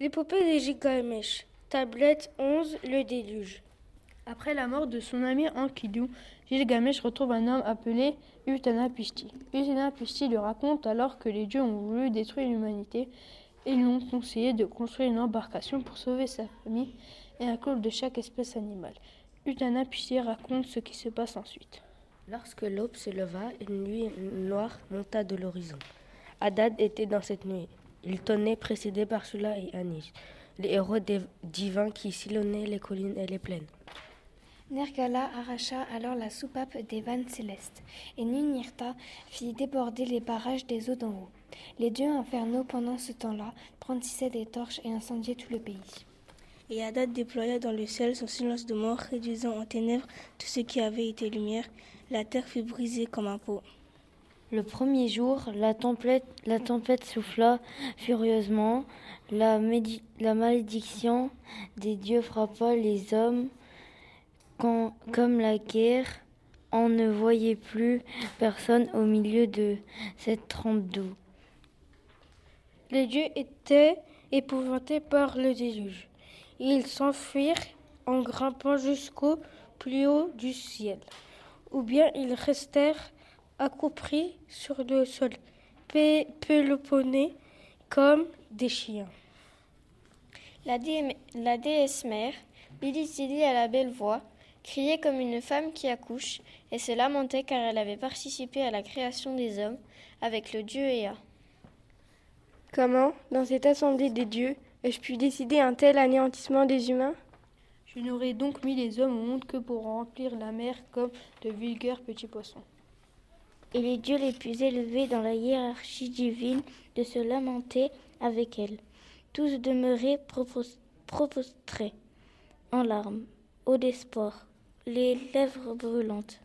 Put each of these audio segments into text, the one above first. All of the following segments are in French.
L'épopée des Gilgamesh. Tablette 11, le déluge. Après la mort de son ami Enkidu, Gilgamesh retrouve un homme appelé Utanapishti. Utanapishti lui raconte alors que les dieux ont voulu détruire l'humanité et lui ont conseillé de construire une embarcation pour sauver sa famille et un couple de chaque espèce animale. Utanapishti raconte ce qui se passe ensuite. Lorsque l'aube se leva, une nuit noire monta de l'horizon. Hadad était dans cette nuit. Il tenait précédé par Sula et Anish, les héros divins qui sillonnaient les collines et les plaines. Nergala arracha alors la soupape des vannes célestes, et Ninirta fit déborder les barrages des eaux d'en haut. Les dieux infernaux, pendant ce temps-là, brandissaient des torches et incendiaient tout le pays. Et Hadad déploya dans le ciel son silence de mort, réduisant en ténèbres tout ce qui avait été lumière. La terre fut brisée comme un pot. Le premier jour, la tempête, la tempête souffla furieusement. La, malédiction des dieux frappa les hommes. Comme la guerre, on ne voyait plus personne au milieu de cette trempe d'eau. Les dieux étaient épouvantés par le déluge. Ils s'enfuirent en grimpant jusqu'au plus haut du ciel, ou bien ils restèrent accroupis sur le sol, peloponné comme des chiens. La, déesse mère, Billy à la belle voix, criait comme une femme qui accouche et se lamentait car elle avait participé à la création des hommes avec le dieu Ea. Comment, dans cette assemblée des dieux, ai-je pu décider un tel anéantissement des humains? Je n'aurais donc mis les hommes au monde que pour remplir la mer comme de vulgaires petits poissons et les dieux les plus élevés dans la hiérarchie divine de se lamenter avec elle. Tous demeuraient prostrés, en larmes, au d'espoir, les lèvres brûlantes.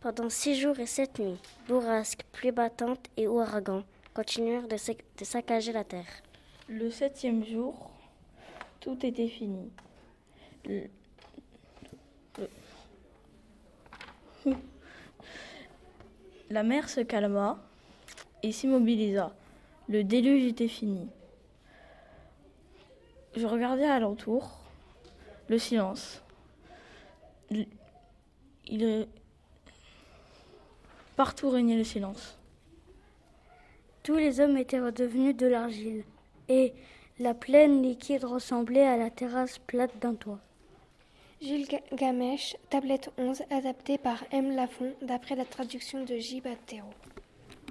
Pendant six jours et sept nuits, bourrasques, pluies battantes et ouragans continuèrent de, saccager la terre. Le septième jour, tout était fini. La mer se calma et s'immobilisa. Le déluge était fini. Je regardais alentour. Le silence. Il... Partout régnait le silence. Tous les hommes étaient redevenus de l'argile, et la plaine liquide ressemblait à la terrasse plate d'un toit. Gilgamesh, tablette 11, adaptée par M. Lafont, d'après la traduction de J. Battero.